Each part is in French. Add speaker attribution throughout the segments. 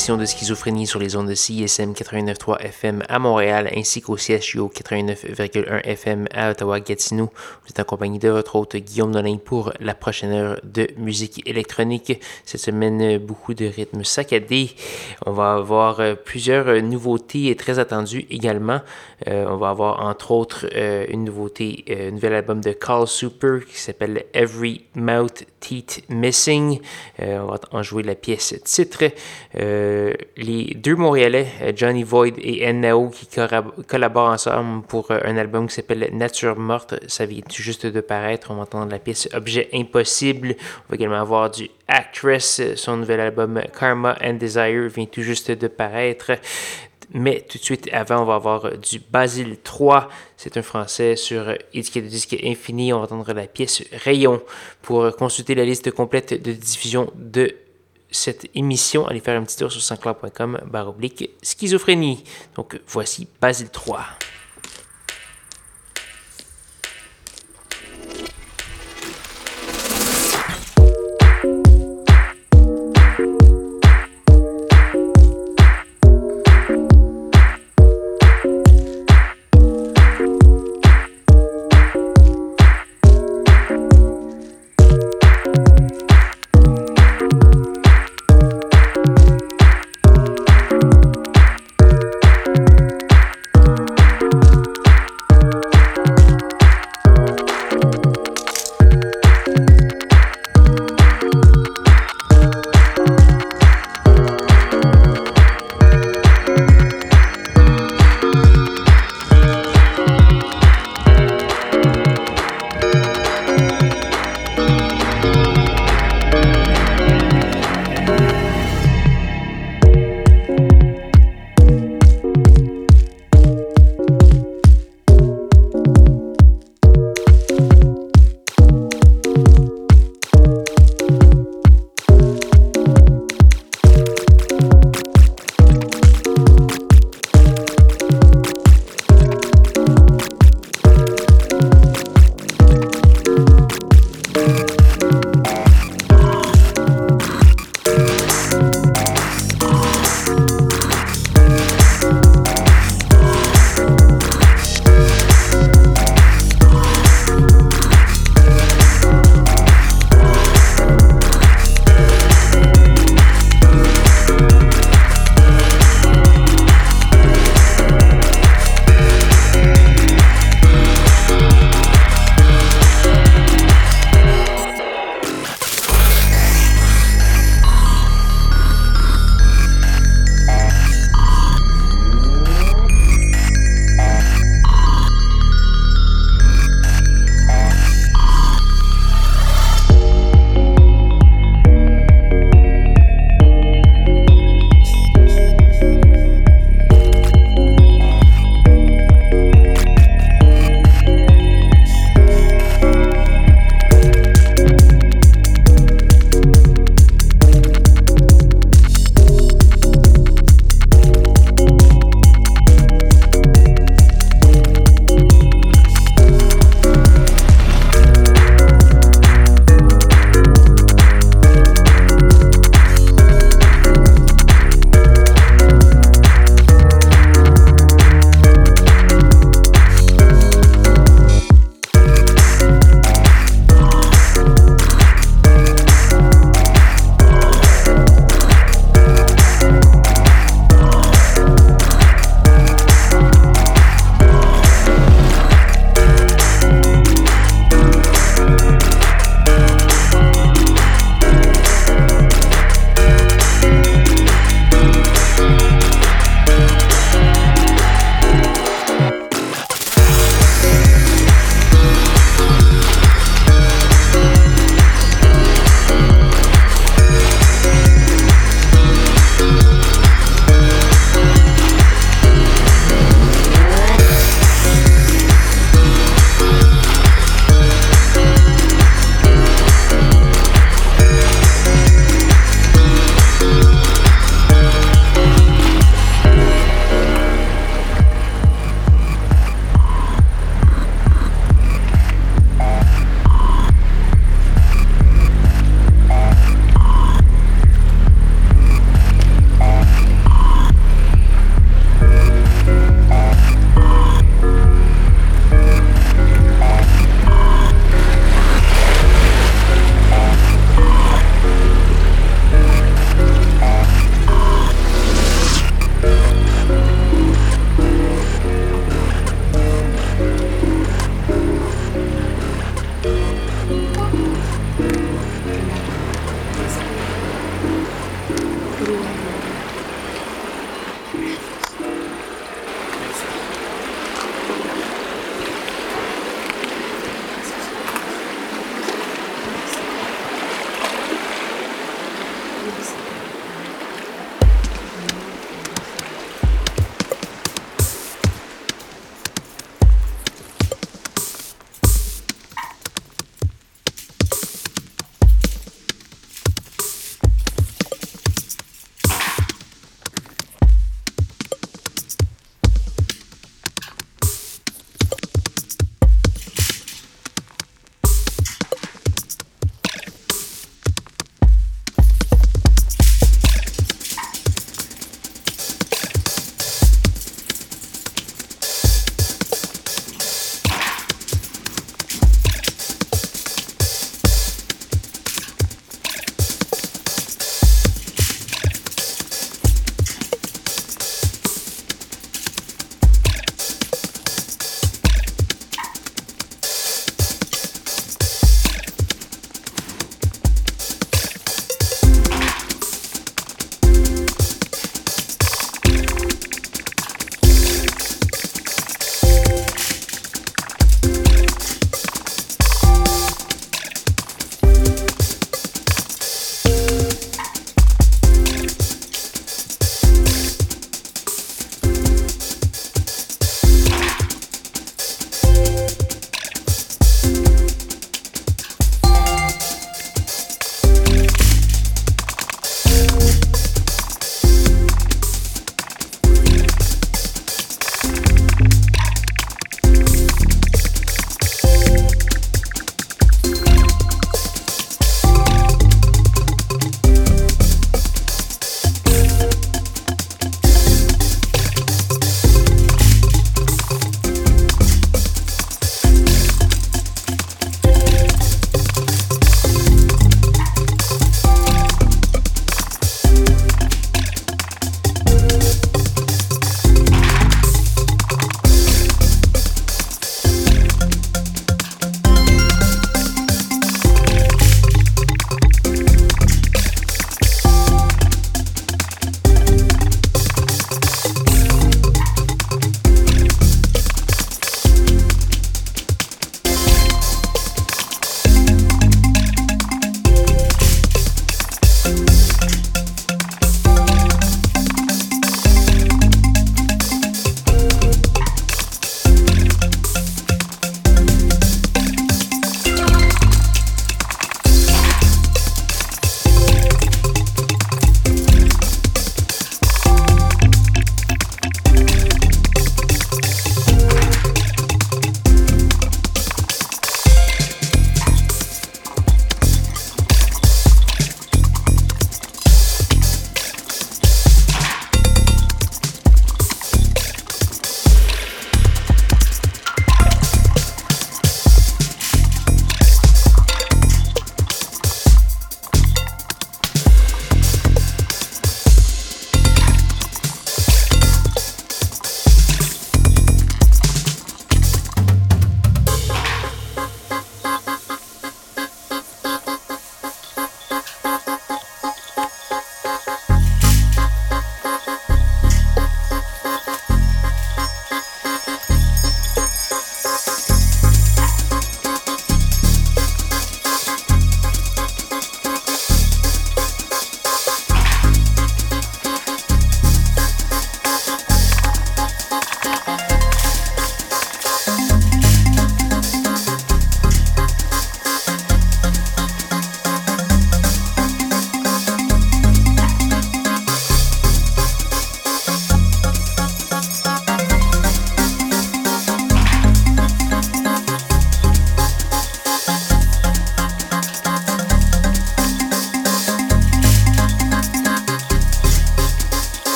Speaker 1: Édition de Schizophrénie sur les ondes de CISM 89.3 FM à Montréal ainsi qu'au CHU 89.1 FM à Ottawa-Gatineau. Vous êtes en compagnie de votre hôte Guillaume Nolin pour la prochaine heure de musique électronique. Cette semaine, beaucoup de rythmes saccadés. On va avoir euh, plusieurs nouveautés très attendues également. Euh, on va avoir entre autres euh, une nouveauté, un nouvel album de Carl Super qui s'appelle Every Mouth Teeth Missing. on va en jouer la pièce titre euh, les deux Montréalais, euh, Johnny Void et N.O. qui collaborent ensemble pour euh, un album qui s'appelle Nature Morte. Ça vient juste de paraître. On va entendre la pièce Objet Impossible. On va également avoir du Actress. Son nouvel album Karma and Desire vient tout juste de paraître. Mais tout de suite avant, on va avoir du Basile 3. C'est un français sur étiquette de disque infini. On va entendre la pièce Rayon. Pour consulter la liste complète de diffusion de cette émission, allez faire un petit tour sur sanscloud.com oblique schizophrénie. Donc voici Basile 3.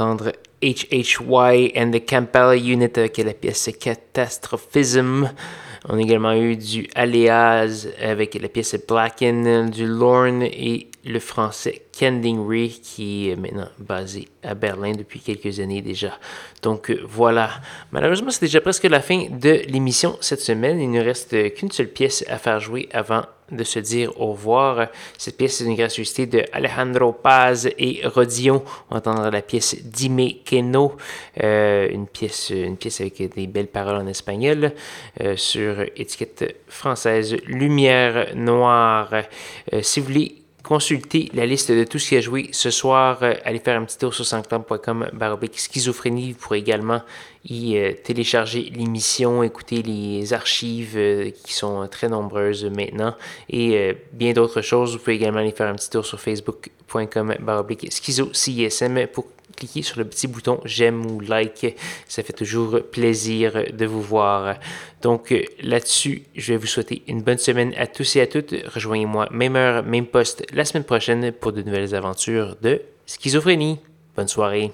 Speaker 1: D'entendre HHY and the Kampala Unit avec la pièce Catastrophism. On a également eu du Aléaz avec la pièce Blacken, du Lorne et le français Kending Ray qui est maintenant basé à Berlin depuis quelques années déjà. Donc euh, voilà, malheureusement c'est déjà presque la fin de l'émission cette semaine. Il ne reste qu'une seule pièce à faire jouer avant de se dire au revoir. Cette pièce est une gracieuseté de Alejandro Paz et Rodion. On entendra la pièce Dime Keno, euh, une, pièce, une pièce avec des belles paroles en espagnol euh, sur étiquette française Lumière Noire. Euh, si vous voulez consulter la liste de tout ce qui a joué ce soir. allez faire un petit tour sur sanctum.com baroblique schizophrénie. Vous pourrez également y télécharger l'émission, écouter les archives qui sont très nombreuses maintenant et bien d'autres choses. Vous pouvez également aller faire un petit tour sur facebook.com schizo pour cliquer sur le petit bouton j'aime ou like. Ça fait toujours plaisir de vous voir. Donc là-dessus, je vais vous souhaiter une bonne semaine à tous et à toutes. Rejoignez-moi même heure, même poste la semaine prochaine pour de nouvelles aventures de schizophrénie. Bonne soirée.